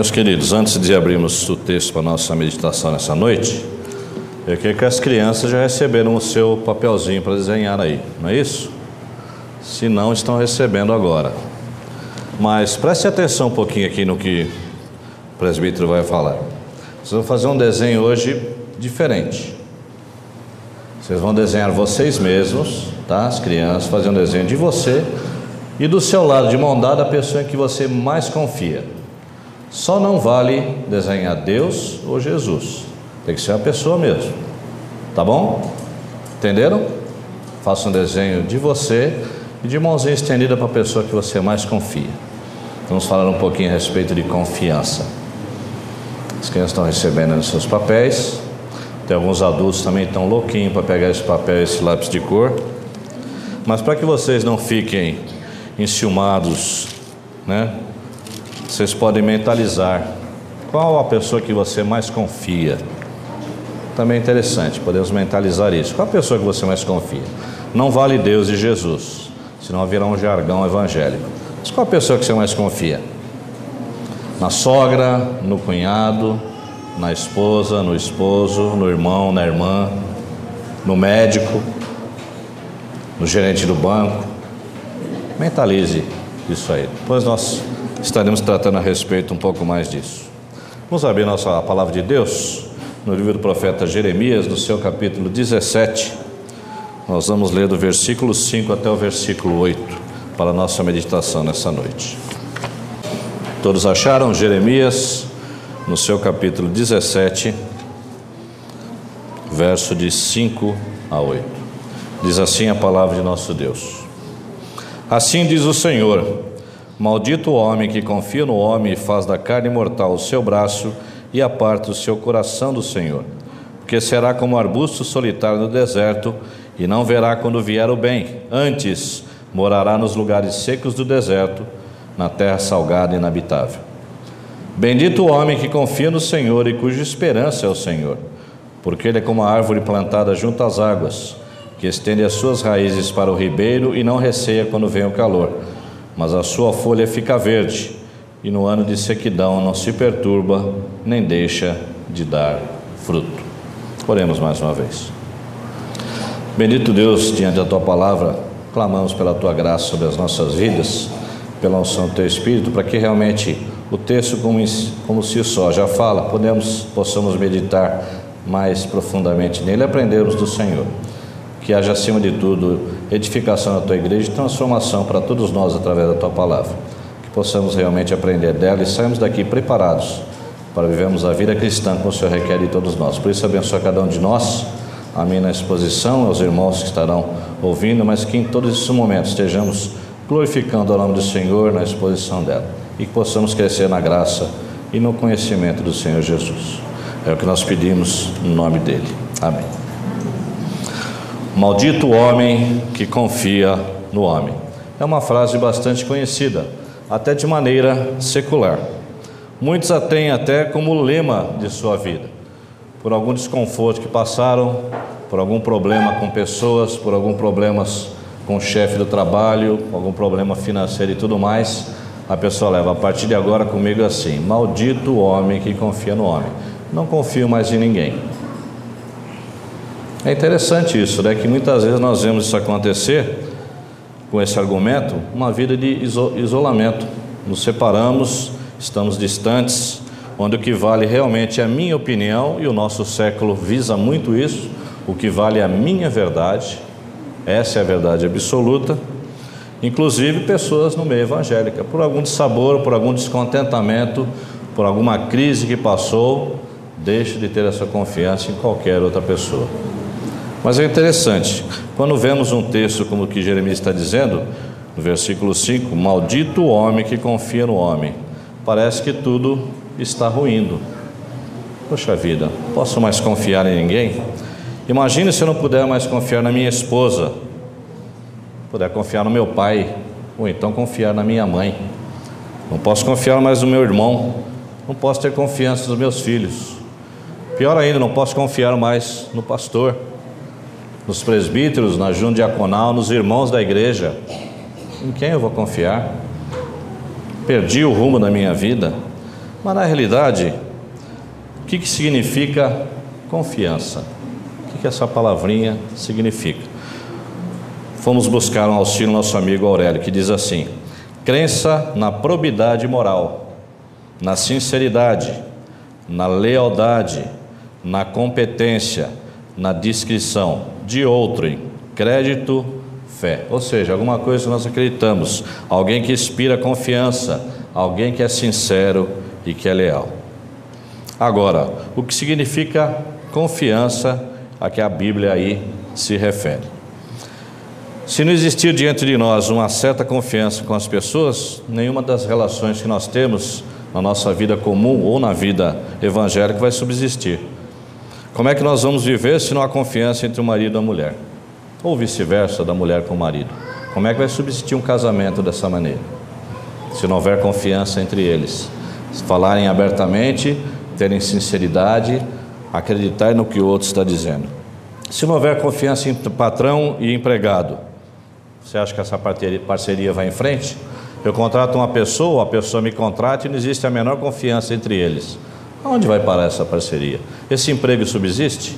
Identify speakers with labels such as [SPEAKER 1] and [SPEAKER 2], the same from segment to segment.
[SPEAKER 1] Meus queridos, antes de abrirmos o texto para a nossa meditação nessa noite, eu quero que as crianças já receberam o seu papelzinho para desenhar aí, não é isso? Se não, estão recebendo agora. Mas preste atenção um pouquinho aqui no que o presbítero vai falar. Vocês vão fazer um desenho hoje diferente. Vocês vão desenhar vocês mesmos, tá? As crianças fazem um desenho de você e do seu lado, de mão dada, a pessoa em que você mais confia. Só não vale desenhar Deus ou Jesus. Tem que ser a pessoa mesmo. Tá bom? Entenderam? Faça um desenho de você e de mãozinha estendida para a pessoa que você mais confia. Vamos falar um pouquinho a respeito de confiança. As crianças estão recebendo os seus papéis. Tem alguns adultos também estão louquinhos para pegar esse papel, esse lápis de cor. Mas para que vocês não fiquem enciumados, né? Vocês podem mentalizar qual a pessoa que você mais confia. Também é interessante, podemos mentalizar isso. Qual a pessoa que você mais confia? Não vale Deus e Jesus, senão virá um jargão evangélico. Mas qual a pessoa que você mais confia? Na sogra, no cunhado, na esposa, no esposo, no irmão, na irmã, no médico, no gerente do banco. Mentalize isso aí. Depois nós estaremos tratando a respeito um pouco mais disso. Vamos abrir nossa palavra de Deus no livro do profeta Jeremias, no seu capítulo 17. Nós vamos ler do versículo 5 até o versículo 8 para a nossa meditação nessa noite. Todos acharam Jeremias no seu capítulo 17, verso de 5 a 8. Diz assim a palavra de nosso Deus. Assim diz o Senhor: Maldito o homem que confia no homem e faz da carne mortal o seu braço e aparta o seu coração do Senhor. Porque será como arbusto solitário no deserto e não verá quando vier o bem. Antes morará nos lugares secos do deserto, na terra salgada e inabitável. Bendito o homem que confia no Senhor e cuja esperança é o Senhor, porque ele é como a árvore plantada junto às águas que estende as suas raízes para o ribeiro e não receia quando vem o calor, mas a sua folha fica verde, e no ano de sequidão não se perturba, nem deixa de dar fruto. Oremos mais uma vez. Bendito Deus, diante da tua palavra, clamamos pela tua graça sobre as nossas vidas, pela unção do teu Espírito, para que realmente o texto, como, como só já fala, podemos, possamos meditar mais profundamente nele aprendermos do Senhor que haja acima de tudo edificação na tua igreja e transformação para todos nós através da tua palavra. Que possamos realmente aprender dela e sairmos daqui preparados para vivermos a vida cristã como o Senhor requer de todos nós. Por isso, abençoa cada um de nós, a mim na exposição, aos irmãos que estarão ouvindo, mas que em todos esses momentos estejamos glorificando o nome do Senhor na exposição dela e que possamos crescer na graça e no conhecimento do Senhor Jesus. É o que nós pedimos no nome dele. Amém. Maldito o homem que confia no homem. É uma frase bastante conhecida, até de maneira secular. Muitos a têm até como lema de sua vida. Por algum desconforto que passaram, por algum problema com pessoas, por algum problemas com o chefe do trabalho, algum problema financeiro e tudo mais, a pessoa leva a partir de agora comigo assim: Maldito o homem que confia no homem. Não confio mais em ninguém. É interessante isso, né? Que muitas vezes nós vemos isso acontecer com esse argumento, uma vida de isolamento. Nos separamos, estamos distantes, onde o que vale realmente é a minha opinião, e o nosso século visa muito isso, o que vale é a minha verdade, essa é a verdade absoluta. Inclusive pessoas no meio evangélico, por algum dissabor, por algum descontentamento, por alguma crise que passou, deixe de ter essa confiança em qualquer outra pessoa. Mas é interessante, quando vemos um texto como o que Jeremias está dizendo, no versículo 5: Maldito o homem que confia no homem, parece que tudo está ruindo. Poxa vida, posso mais confiar em ninguém? Imagine se eu não puder mais confiar na minha esposa, puder confiar no meu pai, ou então confiar na minha mãe. Não posso confiar mais no meu irmão, não posso ter confiança nos meus filhos. Pior ainda, não posso confiar mais no pastor nos presbíteros, na junta diaconal, nos irmãos da igreja. Em quem eu vou confiar? Perdi o rumo da minha vida. Mas na realidade, o que, que significa confiança? O que, que essa palavrinha significa? Fomos buscar um auxílio nosso amigo Aurélio, que diz assim: crença na probidade moral, na sinceridade, na lealdade, na competência, na discrição de outrem, crédito, fé. Ou seja, alguma coisa que nós acreditamos, alguém que inspira confiança, alguém que é sincero e que é leal. Agora, o que significa confiança a que a Bíblia aí se refere? Se não existir diante de nós uma certa confiança com as pessoas, nenhuma das relações que nós temos na nossa vida comum ou na vida evangélica vai subsistir. Como é que nós vamos viver se não há confiança entre o marido e a mulher? Ou vice-versa, da mulher com o marido? Como é que vai subsistir um casamento dessa maneira? Se não houver confiança entre eles, se falarem abertamente, terem sinceridade, acreditar no que o outro está dizendo. Se não houver confiança entre patrão e empregado, você acha que essa parceria vai em frente? Eu contrato uma pessoa, a pessoa me contrata e não existe a menor confiança entre eles. Aonde vai parar essa parceria? Esse emprego subsiste?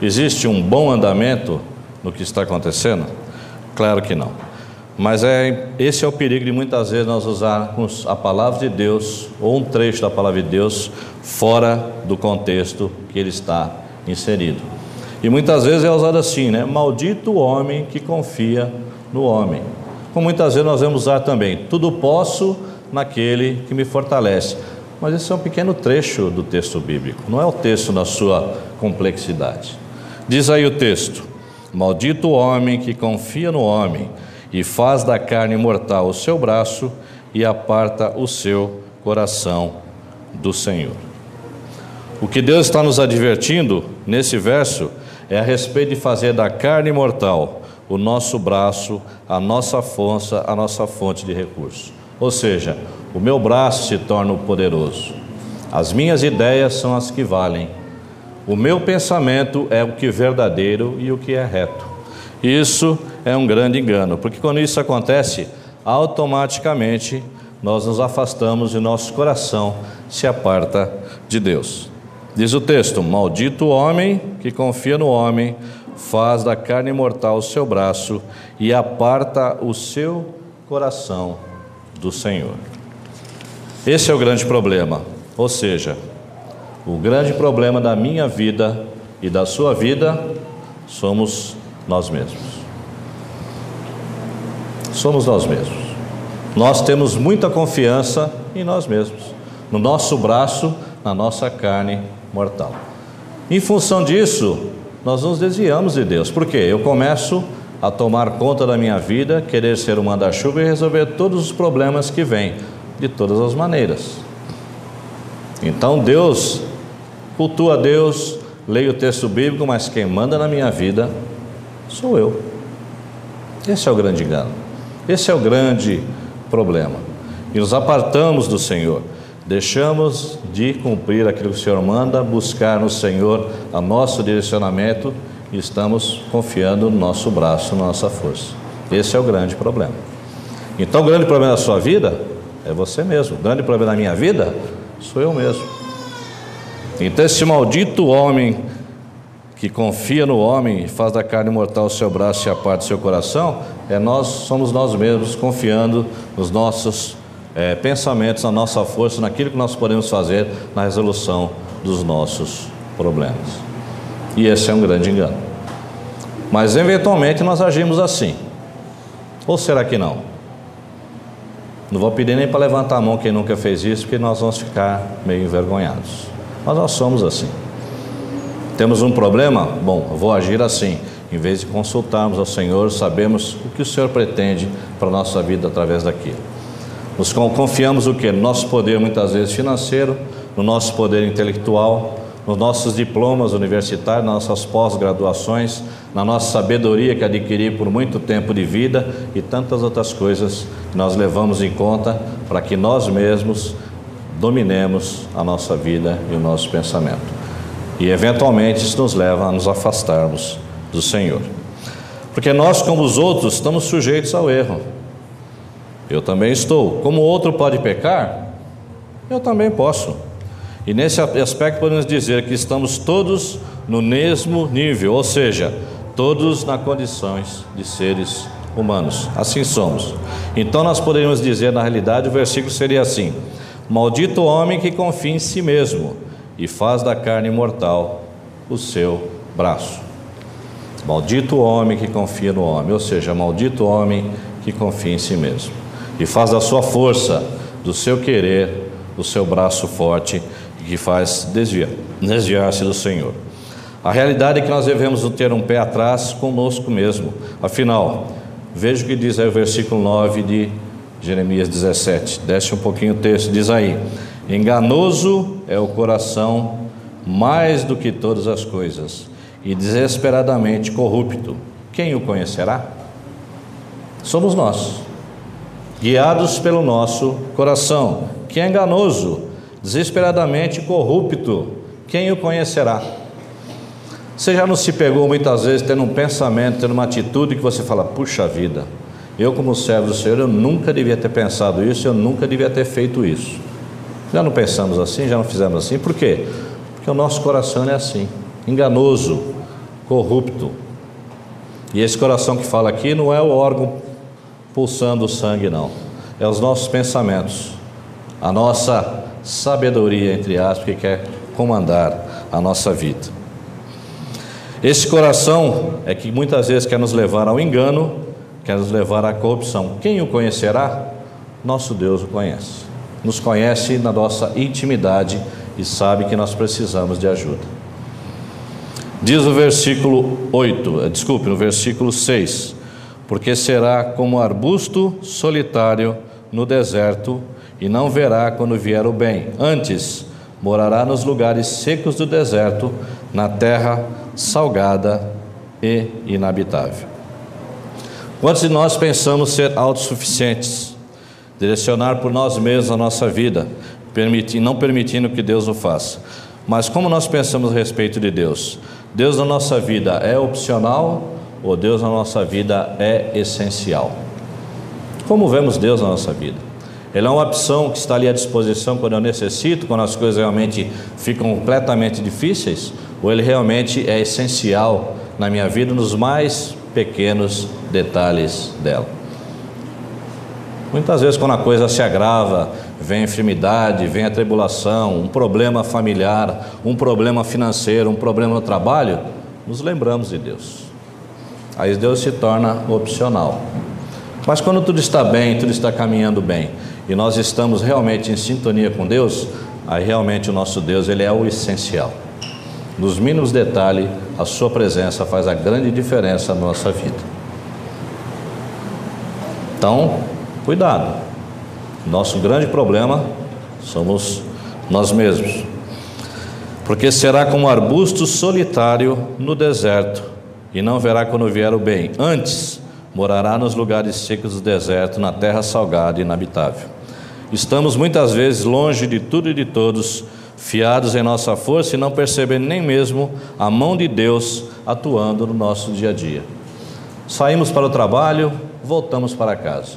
[SPEAKER 1] Existe um bom andamento no que está acontecendo? Claro que não. Mas é, esse é o perigo de muitas vezes nós usarmos a palavra de Deus ou um trecho da palavra de Deus fora do contexto que ele está inserido. E muitas vezes é usado assim, né? Maldito o homem que confia no homem. Como muitas vezes nós vamos usar também, tudo posso naquele que me fortalece. Mas esse é um pequeno trecho do texto bíblico, não é o texto na sua complexidade. Diz aí o texto: Maldito o homem que confia no homem e faz da carne mortal o seu braço e aparta o seu coração do Senhor. O que Deus está nos advertindo nesse verso é a respeito de fazer da carne mortal o nosso braço, a nossa força, a nossa fonte de recurso. Ou seja, o meu braço se torna poderoso. As minhas ideias são as que valem. O meu pensamento é o que é verdadeiro e o que é reto. Isso é um grande engano, porque quando isso acontece, automaticamente nós nos afastamos e nosso coração se aparta de Deus. Diz o texto: Maldito o homem que confia no homem, faz da carne mortal o seu braço e aparta o seu coração do Senhor. Esse é o grande problema. Ou seja, o grande problema da minha vida e da sua vida somos nós mesmos. Somos nós mesmos. Nós temos muita confiança em nós mesmos, no nosso braço, na nossa carne mortal. Em função disso, nós nos desviamos de Deus. Por quê? Eu começo a tomar conta da minha vida, querer ser o manda-chuva e resolver todos os problemas que vêm de todas as maneiras. Então Deus, cultua Deus, leio o texto bíblico, mas quem manda na minha vida sou eu. Esse é o grande engano. Esse é o grande problema. E nos apartamos do Senhor. Deixamos de cumprir aquilo que o Senhor manda, buscar no Senhor a nosso direcionamento e estamos confiando no nosso braço, na nossa força. Esse é o grande problema. Então, o grande problema da sua vida é você mesmo. O grande problema da minha vida sou eu mesmo. Então, esse maldito homem que confia no homem e faz da carne mortal o seu braço e a parte do seu coração, é nós, somos nós mesmos confiando nos nossos é, pensamentos, na nossa força, naquilo que nós podemos fazer na resolução dos nossos problemas. E esse é um grande engano. Mas eventualmente nós agimos assim. Ou será que não? Não vou pedir nem para levantar a mão quem nunca fez isso, porque nós vamos ficar meio envergonhados. Mas nós somos assim. Temos um problema? Bom, eu vou agir assim. Em vez de consultarmos ao Senhor, sabemos o que o Senhor pretende para a nossa vida através daquilo. Nos confiamos o que? No nosso poder, muitas vezes financeiro, no nosso poder intelectual, nos nossos diplomas universitários, nas nossas pós-graduações, na nossa sabedoria que adquiri por muito tempo de vida e tantas outras coisas que nós levamos em conta para que nós mesmos dominemos a nossa vida e o nosso pensamento. E eventualmente isso nos leva a nos afastarmos do Senhor. Porque nós, como os outros, estamos sujeitos ao erro. Eu também estou. Como o outro pode pecar, Eu também posso. E nesse aspecto podemos dizer que estamos todos no mesmo nível, ou seja, todos na condições de seres humanos. Assim somos. Então nós poderíamos dizer, na realidade, o versículo seria assim: Maldito o homem que confia em si mesmo e faz da carne mortal o seu braço. Maldito o homem que confia no homem, ou seja, maldito o homem que confia em si mesmo e faz da sua força, do seu querer, do seu braço forte que faz desviar, desviar-se do Senhor. A realidade é que nós devemos ter um pé atrás conosco mesmo. Afinal, veja o que diz aí o versículo 9 de Jeremias 17. Desce um pouquinho o texto, diz aí: Enganoso é o coração mais do que todas as coisas, e desesperadamente corrupto. Quem o conhecerá? Somos nós, guiados pelo nosso coração, que é enganoso, desesperadamente corrupto. Quem o conhecerá? Você já não se pegou muitas vezes tendo um pensamento, tendo uma atitude que você fala, puxa vida, eu como servo do Senhor, eu nunca devia ter pensado isso, eu nunca devia ter feito isso. Já não pensamos assim, já não fizemos assim, por quê? Porque o nosso coração é assim, enganoso, corrupto. E esse coração que fala aqui não é o órgão pulsando o sangue, não. É os nossos pensamentos, a nossa sabedoria, entre aspas, que quer comandar a nossa vida. Esse coração é que muitas vezes quer nos levar ao engano, quer nos levar à corrupção. Quem o conhecerá? Nosso Deus o conhece. Nos conhece na nossa intimidade e sabe que nós precisamos de ajuda. Diz o versículo 8, eh, desculpe, no versículo 6: Porque será como arbusto solitário no deserto, e não verá quando vier o bem. Antes, morará nos lugares secos do deserto, na terra salgada e inabitável. Quantos de nós pensamos ser autossuficientes, direcionar por nós mesmos a nossa vida, não permitindo que Deus o faça? Mas como nós pensamos a respeito de Deus? Deus na nossa vida é opcional ou Deus na nossa vida é essencial? Como vemos Deus na nossa vida? Ele é uma opção que está ali à disposição quando eu necessito, quando as coisas realmente ficam completamente difíceis, ou ele realmente é essencial na minha vida nos mais pequenos detalhes dela. Muitas vezes, quando a coisa se agrava, vem a enfermidade, vem a tribulação, um problema familiar, um problema financeiro, um problema no trabalho, nos lembramos de Deus. Aí Deus se torna opcional. Mas quando tudo está bem, tudo está caminhando bem, e nós estamos realmente em sintonia com Deus, aí realmente o nosso Deus ele é o essencial. Nos mínimos detalhes, a sua presença faz a grande diferença na nossa vida. Então, cuidado. Nosso grande problema somos nós mesmos. Porque será como um arbusto solitário no deserto, e não verá quando vier o bem. Antes, morará nos lugares secos do deserto, na terra salgada e inabitável. Estamos muitas vezes longe de tudo e de todos, fiados em nossa força e não percebendo nem mesmo a mão de Deus atuando no nosso dia a dia. Saímos para o trabalho, voltamos para casa.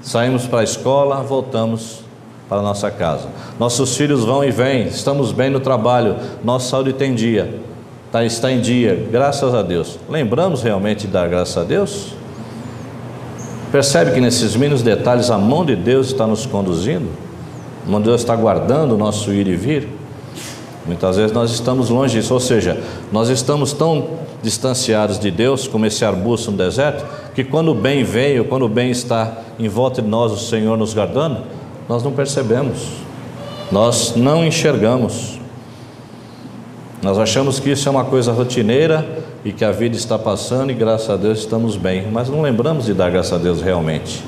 [SPEAKER 1] Saímos para a escola, voltamos para a nossa casa. Nossos filhos vão e vêm, estamos bem no trabalho, nossa saúde tem dia, tá, está em dia, graças a Deus. Lembramos realmente de dar graças a Deus? Percebe que nesses mínimos detalhes a mão de Deus está nos conduzindo? A mão de Deus está guardando o nosso ir e vir? Muitas vezes nós estamos longe disso, ou seja, nós estamos tão distanciados de Deus, como esse arbusto no deserto, que quando o bem veio, quando o bem está em volta de nós, o Senhor nos guardando, nós não percebemos, nós não enxergamos. Nós achamos que isso é uma coisa rotineira e que a vida está passando e graças a Deus estamos bem, mas não lembramos de dar graças a Deus realmente.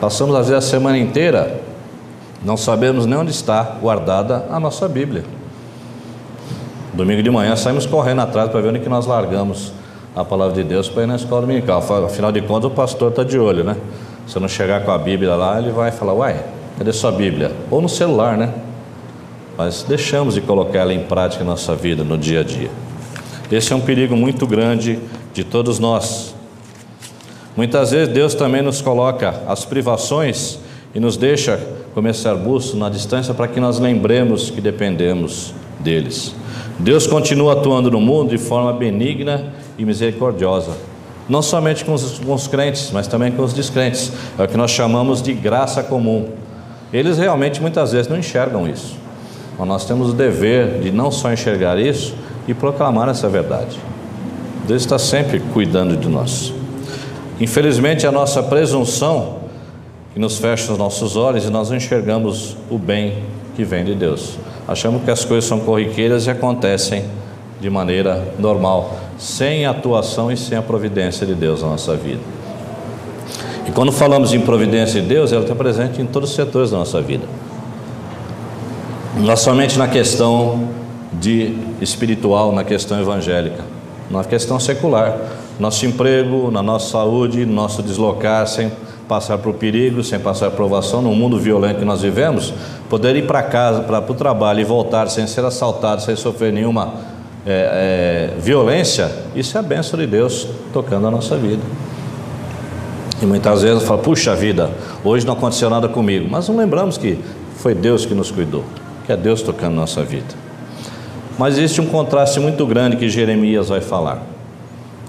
[SPEAKER 1] Passamos às vezes a semana inteira, não sabemos nem onde está guardada a nossa Bíblia. Domingo de manhã saímos correndo atrás para ver onde que nós largamos a palavra de Deus para ir na escola dominical. Afinal de contas, o pastor está de olho, né? Se não chegar com a Bíblia lá, ele vai falar: Uai, cadê sua Bíblia? Ou no celular, né? Mas deixamos de colocar ela em prática na nossa vida, no dia a dia. Esse é um perigo muito grande de todos nós. Muitas vezes Deus também nos coloca as privações e nos deixa como esse arbusto na distância para que nós lembremos que dependemos deles. Deus continua atuando no mundo de forma benigna e misericordiosa, não somente com os, com os crentes, mas também com os descrentes. É o que nós chamamos de graça comum. Eles realmente muitas vezes não enxergam isso. Mas nós temos o dever de não só enxergar isso e proclamar essa verdade. Deus está sempre cuidando de nós. Infelizmente, a nossa presunção que nos fecha os nossos olhos e nós não enxergamos o bem que vem de Deus. Achamos que as coisas são corriqueiras e acontecem de maneira normal, sem a atuação e sem a providência de Deus na nossa vida. E quando falamos em providência de Deus, ela está presente em todos os setores da nossa vida. Não somente na questão de espiritual, na questão evangélica, na questão secular, nosso emprego, na nossa saúde, nosso deslocar sem passar por perigo, sem passar por provação, no mundo violento que nós vivemos, poder ir para casa, para o trabalho e voltar sem ser assaltado, sem sofrer nenhuma é, é, violência, isso é a bênção de Deus tocando a nossa vida. E muitas vezes eu falo, puxa vida, hoje não aconteceu nada comigo, mas não lembramos que foi Deus que nos cuidou, que é Deus tocando nossa vida. Mas existe um contraste muito grande que Jeremias vai falar.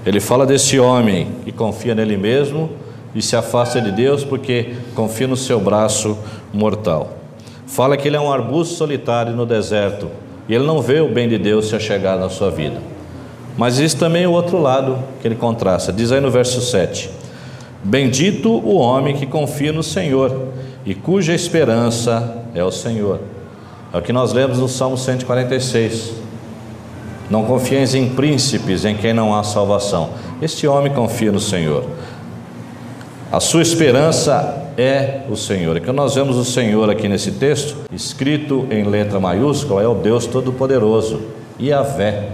[SPEAKER 1] Ele fala desse homem que confia nele mesmo e se afasta de Deus porque confia no seu braço mortal. Fala que ele é um arbusto solitário no deserto e ele não vê o bem de Deus se chegar na sua vida. Mas existe também o outro lado que ele contrasta. Diz aí no verso 7: Bendito o homem que confia no Senhor e cuja esperança é o Senhor. É o que nós lemos no Salmo 146. Não confieis em príncipes em quem não há salvação. Este homem confia no Senhor. A sua esperança é o Senhor. E que nós vemos o Senhor aqui nesse texto, escrito em letra maiúscula, é o Deus Todo-Poderoso, Yahvé.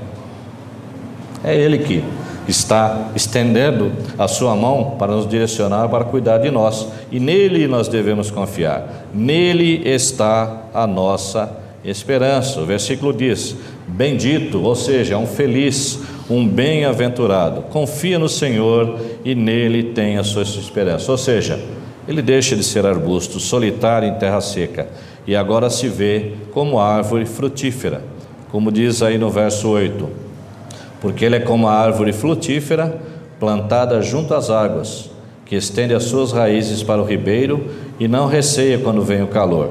[SPEAKER 1] É Ele que está estendendo a sua mão para nos direcionar, para cuidar de nós. E nele nós devemos confiar. Nele está a nossa esperança. O versículo diz: Bendito, ou seja, um feliz, um bem-aventurado, confia no Senhor e nele tem a sua esperança. Ou seja, ele deixa de ser arbusto solitário em terra seca e agora se vê como árvore frutífera, como diz aí no verso 8: Porque ele é como a árvore frutífera plantada junto às águas, que estende as suas raízes para o ribeiro e não receia quando vem o calor,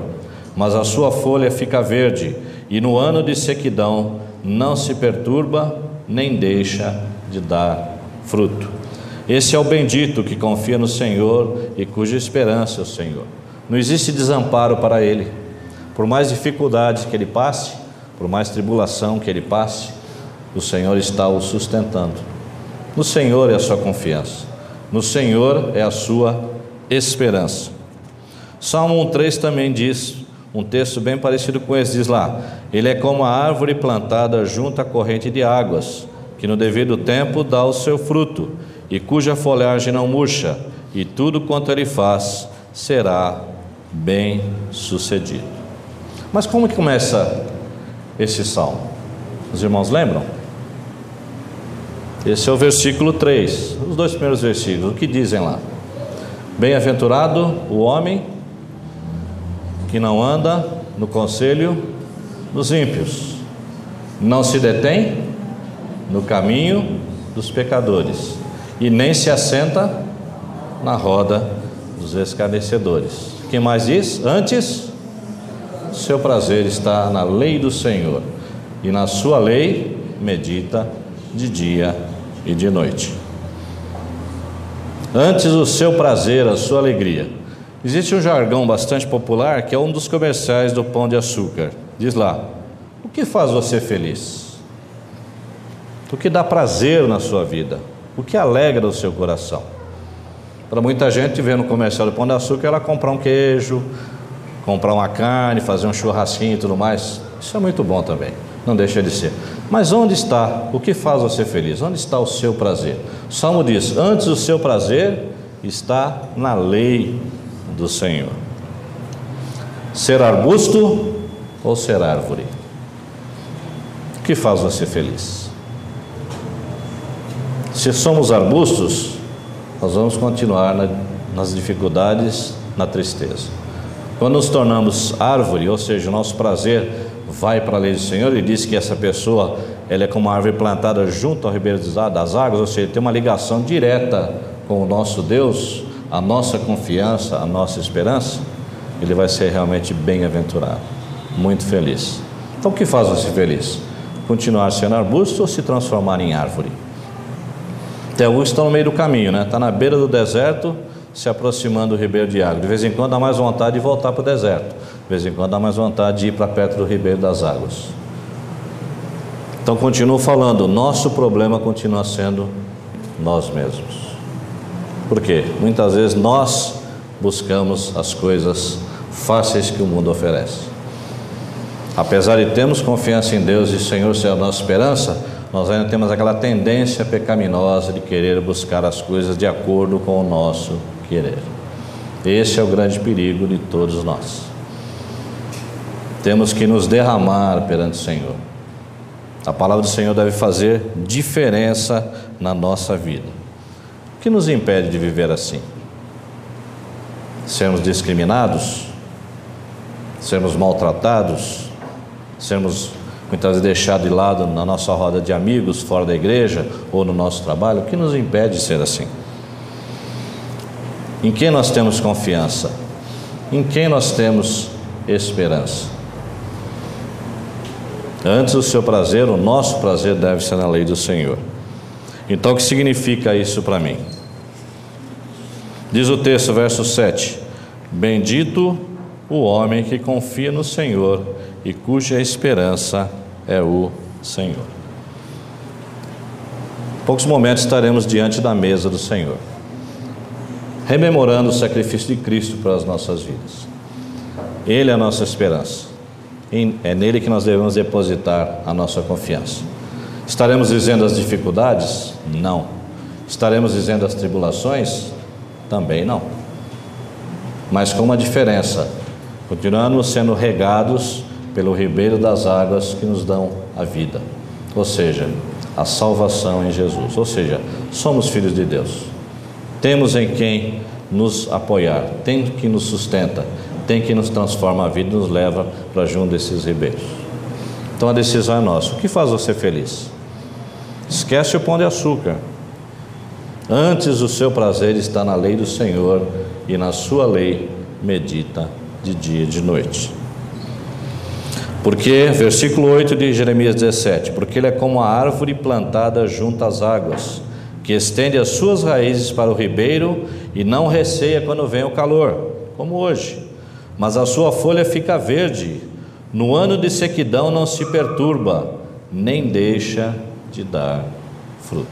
[SPEAKER 1] mas a sua folha fica verde e no ano de sequidão não se perturba nem deixa de dar fruto. Esse é o bendito que confia no Senhor e cuja esperança é o Senhor. Não existe desamparo para ele. Por mais dificuldades que ele passe, por mais tribulação que ele passe, o Senhor está o sustentando. No Senhor é a sua confiança. No Senhor é a sua esperança. Salmo 1,3 também diz: um texto bem parecido com esse, diz lá: Ele é como a árvore plantada junto à corrente de águas, que no devido tempo dá o seu fruto, e cuja folhagem não murcha, e tudo quanto ele faz será bem sucedido. Mas como que começa esse salmo? Os irmãos lembram? Esse é o versículo 3, os dois primeiros versículos, o que dizem lá? Bem-aventurado o homem que não anda no conselho dos ímpios, não se detém no caminho dos pecadores e nem se assenta na roda dos escarnecedores. Que mais diz? Antes, seu prazer está na lei do Senhor e na sua lei medita de dia e de noite. Antes o seu prazer, a sua alegria Existe um jargão bastante popular que é um dos comerciais do pão de açúcar. Diz lá: O que faz você feliz? O que dá prazer na sua vida? O que alegra o seu coração? Para muita gente, ver no comercial do pão de açúcar, ela comprar um queijo, comprar uma carne, fazer um churrasquinho e tudo mais. Isso é muito bom também, não deixa de ser. Mas onde está o que faz você feliz? Onde está o seu prazer? O Salmo diz: Antes o seu prazer está na lei do Senhor. Ser arbusto ou ser árvore? O que faz você feliz? Se somos arbustos, nós vamos continuar na, nas dificuldades, na tristeza. Quando nos tornamos árvore, ou seja, o nosso prazer vai para a lei do Senhor, ele diz que essa pessoa ela é como uma árvore plantada junto ao ribeiro das águas, ou seja, tem uma ligação direta com o nosso Deus, a nossa confiança, a nossa esperança, ele vai ser realmente bem-aventurado, muito feliz. Então, o que faz você feliz? Continuar sendo arbusto ou se transformar em árvore? Tem alguns que estão no meio do caminho, né? Está na beira do deserto, se aproximando do ribeiro de água. De vez em quando dá mais vontade de voltar para o deserto. De vez em quando dá mais vontade de ir para perto do ribeiro das águas. Então continuo falando, nosso problema continua sendo nós mesmos. Por quê? Muitas vezes nós buscamos as coisas fáceis que o mundo oferece. Apesar de termos confiança em Deus e o Senhor ser a nossa esperança, nós ainda temos aquela tendência pecaminosa de querer buscar as coisas de acordo com o nosso querer. Esse é o grande perigo de todos nós. Temos que nos derramar perante o Senhor. A palavra do Senhor deve fazer diferença na nossa vida. O que nos impede de viver assim? Sermos discriminados? Sermos maltratados? Sermos muitas vezes deixados de lado na nossa roda de amigos, fora da igreja ou no nosso trabalho? O que nos impede de ser assim? Em quem nós temos confiança? Em quem nós temos esperança? Antes o seu prazer, o nosso prazer deve ser na lei do Senhor. Então, o que significa isso para mim? Diz o texto, verso 7: Bendito o homem que confia no Senhor e cuja esperança é o Senhor. Em poucos momentos estaremos diante da mesa do Senhor rememorando o sacrifício de Cristo para as nossas vidas. Ele é a nossa esperança. É nele que nós devemos depositar a nossa confiança. Estaremos dizendo as dificuldades? Não. Estaremos dizendo as tribulações? Também não. Mas com uma diferença: continuamos sendo regados pelo ribeiro das águas que nos dão a vida, ou seja, a salvação em Jesus. Ou seja, somos filhos de Deus. Temos em quem nos apoiar, tem que nos sustenta, tem que nos transforma a vida e nos leva para junto desses ribeiros. Então a decisão é nossa. O que faz você feliz? Esquece o pão de açúcar. Antes o seu prazer está na lei do Senhor e na sua lei medita de dia e de noite. Porque, versículo 8 de Jeremias 17: Porque ele é como a árvore plantada junto às águas que estende as suas raízes para o ribeiro e não receia quando vem o calor, como hoje. Mas a sua folha fica verde, no ano de sequidão não se perturba, nem deixa de dar fruto.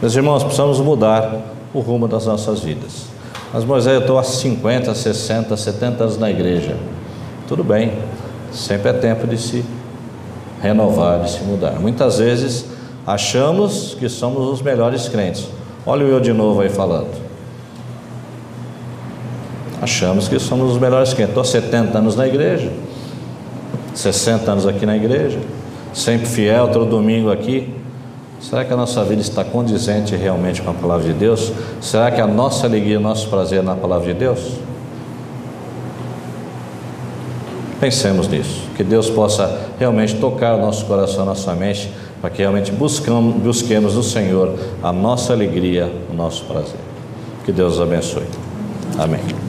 [SPEAKER 1] Meus irmãos, precisamos mudar o rumo das nossas vidas. Mas Moisés, eu estou há 50, 60, 70 anos na igreja. Tudo bem, sempre é tempo de se renovar, de se mudar. Muitas vezes Achamos que somos os melhores crentes. Olha o eu de novo aí falando. Achamos que somos os melhores crentes. Estou 70 anos na igreja, 60 anos aqui na igreja, sempre fiel, todo domingo aqui. Será que a nossa vida está condizente realmente com a palavra de Deus? Será que a nossa alegria, o nosso prazer é na palavra de Deus? Pensemos nisso, que Deus possa realmente tocar o nosso coração, a nossa mente para que realmente buscamos, busquemos no Senhor a nossa alegria, o nosso prazer. Que Deus abençoe. Amém.